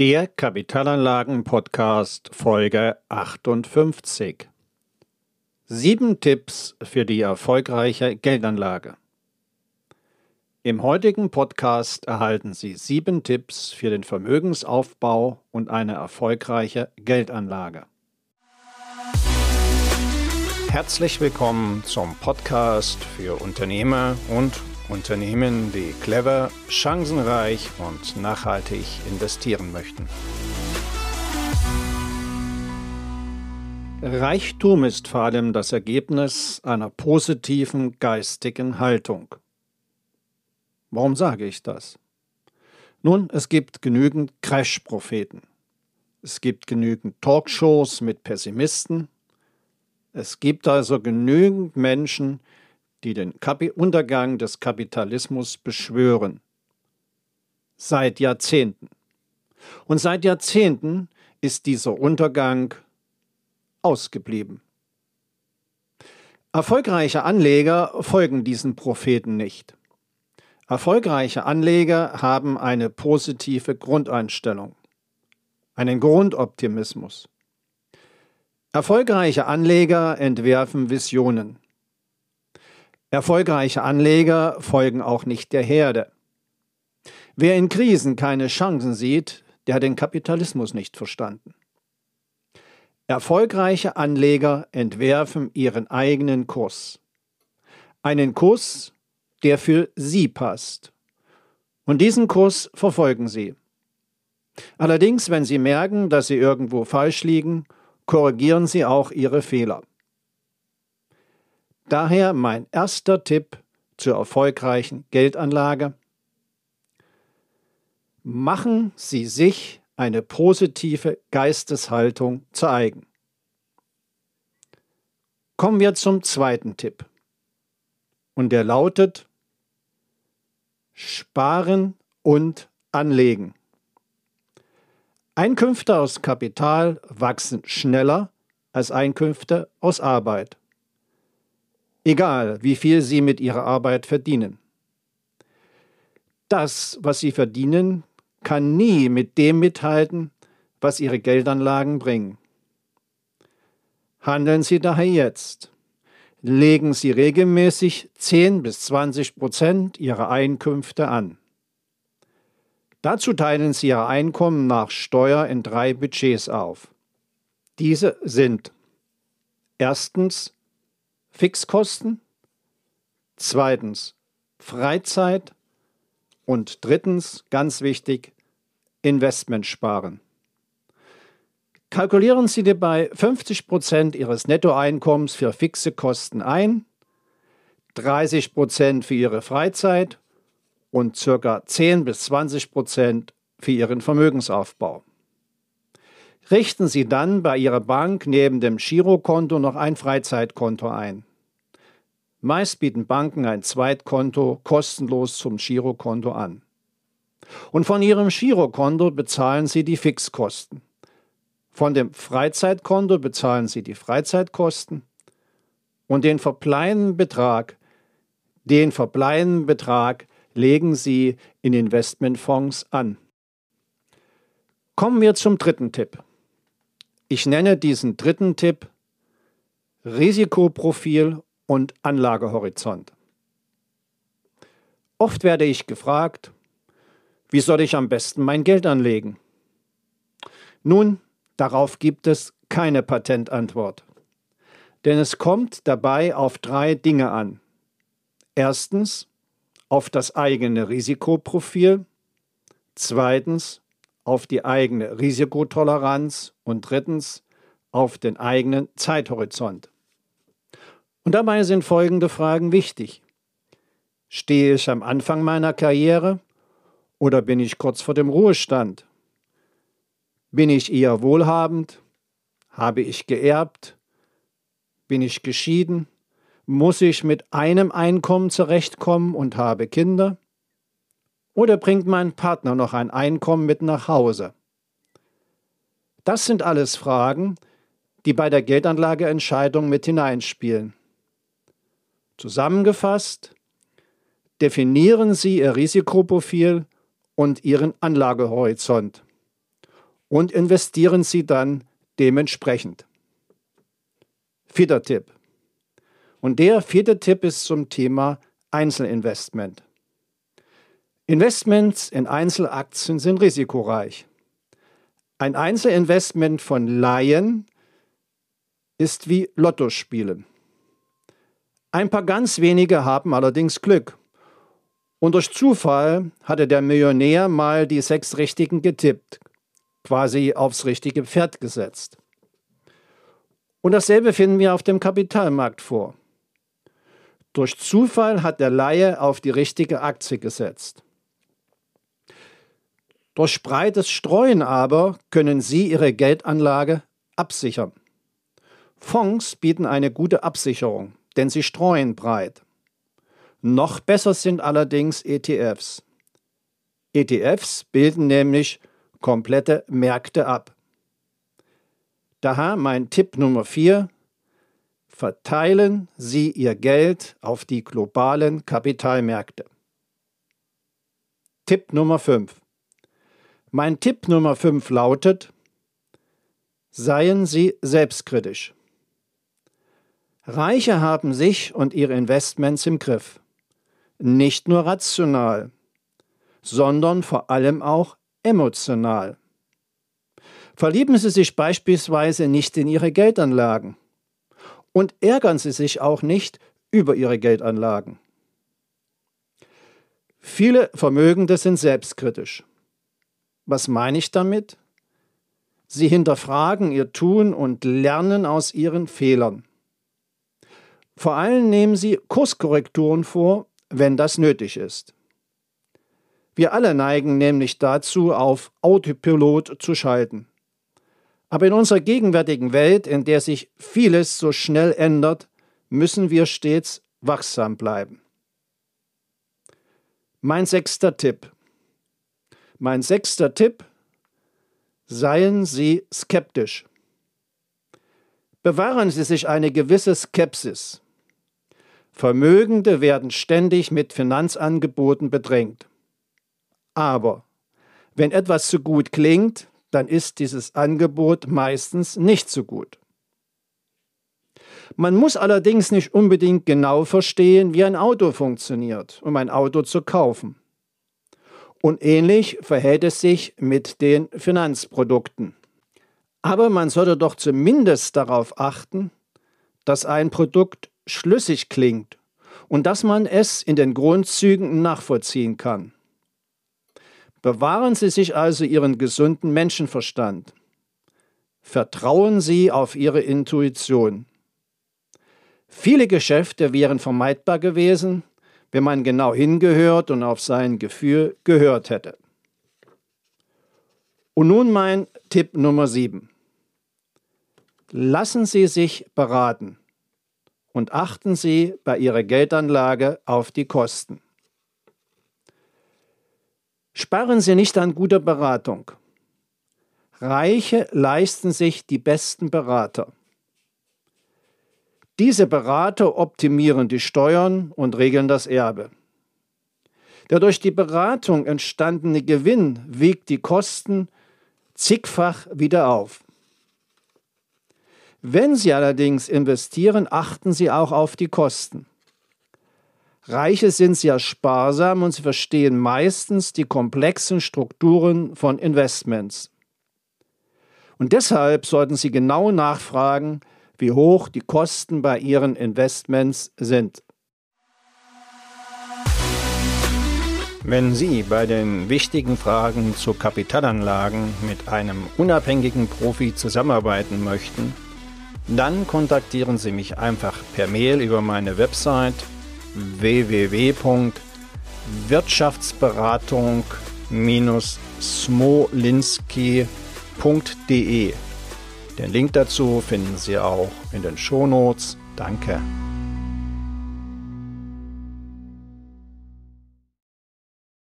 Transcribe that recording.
Der Kapitalanlagen-Podcast Folge 58. Sieben Tipps für die erfolgreiche Geldanlage. Im heutigen Podcast erhalten Sie sieben Tipps für den Vermögensaufbau und eine erfolgreiche Geldanlage. Herzlich willkommen zum Podcast für Unternehmer und Unternehmen, die clever, chancenreich und nachhaltig investieren möchten. Reichtum ist vor allem das Ergebnis einer positiven geistigen Haltung. Warum sage ich das? Nun, es gibt genügend Crash-Propheten. Es gibt genügend Talkshows mit Pessimisten. Es gibt also genügend Menschen, die die den Kapi Untergang des Kapitalismus beschwören. Seit Jahrzehnten. Und seit Jahrzehnten ist dieser Untergang ausgeblieben. Erfolgreiche Anleger folgen diesen Propheten nicht. Erfolgreiche Anleger haben eine positive Grundeinstellung, einen Grundoptimismus. Erfolgreiche Anleger entwerfen Visionen. Erfolgreiche Anleger folgen auch nicht der Herde. Wer in Krisen keine Chancen sieht, der hat den Kapitalismus nicht verstanden. Erfolgreiche Anleger entwerfen ihren eigenen Kurs. Einen Kurs, der für sie passt. Und diesen Kurs verfolgen sie. Allerdings, wenn sie merken, dass sie irgendwo falsch liegen, korrigieren sie auch ihre Fehler. Daher mein erster Tipp zur erfolgreichen Geldanlage. Machen Sie sich eine positive Geisteshaltung zu eigen. Kommen wir zum zweiten Tipp. Und der lautet Sparen und Anlegen. Einkünfte aus Kapital wachsen schneller als Einkünfte aus Arbeit egal wie viel sie mit ihrer Arbeit verdienen. Das, was sie verdienen, kann nie mit dem mithalten, was ihre Geldanlagen bringen. Handeln Sie daher jetzt. Legen Sie regelmäßig 10 bis 20 Prozent Ihrer Einkünfte an. Dazu teilen Sie Ihr Einkommen nach Steuer in drei Budgets auf. Diese sind erstens Fixkosten, zweitens Freizeit und drittens, ganz wichtig, Investment sparen. Kalkulieren Sie dabei 50 Prozent Ihres Nettoeinkommens für fixe Kosten ein, 30 Prozent für Ihre Freizeit und ca. 10 bis 20 Prozent für Ihren Vermögensaufbau. Richten Sie dann bei Ihrer Bank neben dem Girokonto noch ein Freizeitkonto ein. Meist bieten Banken ein Zweitkonto kostenlos zum Girokonto an. Und von Ihrem Girokonto bezahlen Sie die Fixkosten. Von dem Freizeitkonto bezahlen Sie die Freizeitkosten und den verbleibenden Betrag, den verbleibenden Betrag legen Sie in Investmentfonds an. Kommen wir zum dritten Tipp. Ich nenne diesen dritten Tipp Risikoprofil und Anlagehorizont. Oft werde ich gefragt, wie soll ich am besten mein Geld anlegen? Nun, darauf gibt es keine Patentantwort. Denn es kommt dabei auf drei Dinge an. Erstens auf das eigene Risikoprofil, zweitens auf die eigene Risikotoleranz und drittens auf den eigenen Zeithorizont. Und dabei sind folgende Fragen wichtig. Stehe ich am Anfang meiner Karriere oder bin ich kurz vor dem Ruhestand? Bin ich eher wohlhabend? Habe ich geerbt? Bin ich geschieden? Muss ich mit einem Einkommen zurechtkommen und habe Kinder? Oder bringt mein Partner noch ein Einkommen mit nach Hause? Das sind alles Fragen, die bei der Geldanlageentscheidung mit hineinspielen. Zusammengefasst, definieren Sie Ihr Risikoprofil und Ihren Anlagehorizont. und investieren Sie dann dementsprechend. Vierter Tipp. Und der vierte Tipp ist zum Thema Einzelinvestment. Investments in Einzelaktien sind risikoreich. Ein Einzelinvestment von Laien ist wie Lottospielen. Ein paar ganz wenige haben allerdings Glück. Und durch Zufall hatte der Millionär mal die sechs Richtigen getippt, quasi aufs richtige Pferd gesetzt. Und dasselbe finden wir auf dem Kapitalmarkt vor. Durch Zufall hat der Laie auf die richtige Aktie gesetzt. Durch breites Streuen aber können Sie Ihre Geldanlage absichern. Fonds bieten eine gute Absicherung denn sie streuen breit. Noch besser sind allerdings ETFs. ETFs bilden nämlich komplette Märkte ab. Daher mein Tipp Nummer 4. Verteilen Sie Ihr Geld auf die globalen Kapitalmärkte. Tipp Nummer 5. Mein Tipp Nummer 5 lautet, seien Sie selbstkritisch. Reiche haben sich und ihre Investments im Griff. Nicht nur rational, sondern vor allem auch emotional. Verlieben Sie sich beispielsweise nicht in Ihre Geldanlagen und ärgern Sie sich auch nicht über Ihre Geldanlagen. Viele Vermögende sind selbstkritisch. Was meine ich damit? Sie hinterfragen ihr Tun und lernen aus ihren Fehlern. Vor allem nehmen Sie Kurskorrekturen vor, wenn das nötig ist. Wir alle neigen nämlich dazu, auf Autopilot zu schalten. Aber in unserer gegenwärtigen Welt, in der sich vieles so schnell ändert, müssen wir stets wachsam bleiben. Mein sechster Tipp. Mein sechster Tipp. Seien Sie skeptisch. Bewahren Sie sich eine gewisse Skepsis. Vermögende werden ständig mit Finanzangeboten bedrängt. Aber wenn etwas zu gut klingt, dann ist dieses Angebot meistens nicht so gut. Man muss allerdings nicht unbedingt genau verstehen, wie ein Auto funktioniert, um ein Auto zu kaufen. Und ähnlich verhält es sich mit den Finanzprodukten. Aber man sollte doch zumindest darauf achten, dass ein Produkt schlüssig klingt und dass man es in den Grundzügen nachvollziehen kann. Bewahren Sie sich also Ihren gesunden Menschenverstand. Vertrauen Sie auf Ihre Intuition. Viele Geschäfte wären vermeidbar gewesen, wenn man genau hingehört und auf sein Gefühl gehört hätte. Und nun mein Tipp Nummer 7. Lassen Sie sich beraten und achten Sie bei Ihrer Geldanlage auf die Kosten. Sparen Sie nicht an guter Beratung. Reiche leisten sich die besten Berater. Diese Berater optimieren die Steuern und regeln das Erbe. Der durch die Beratung entstandene Gewinn wiegt die Kosten zigfach wieder auf. Wenn Sie allerdings investieren, achten Sie auch auf die Kosten. Reiche sind sehr sparsam und sie verstehen meistens die komplexen Strukturen von Investments. Und deshalb sollten Sie genau nachfragen, wie hoch die Kosten bei Ihren Investments sind. Wenn Sie bei den wichtigen Fragen zu Kapitalanlagen mit einem unabhängigen Profi zusammenarbeiten möchten, dann kontaktieren Sie mich einfach per Mail über meine Website www.wirtschaftsberatung-smolinski.de. Den Link dazu finden Sie auch in den Shownotes. Danke.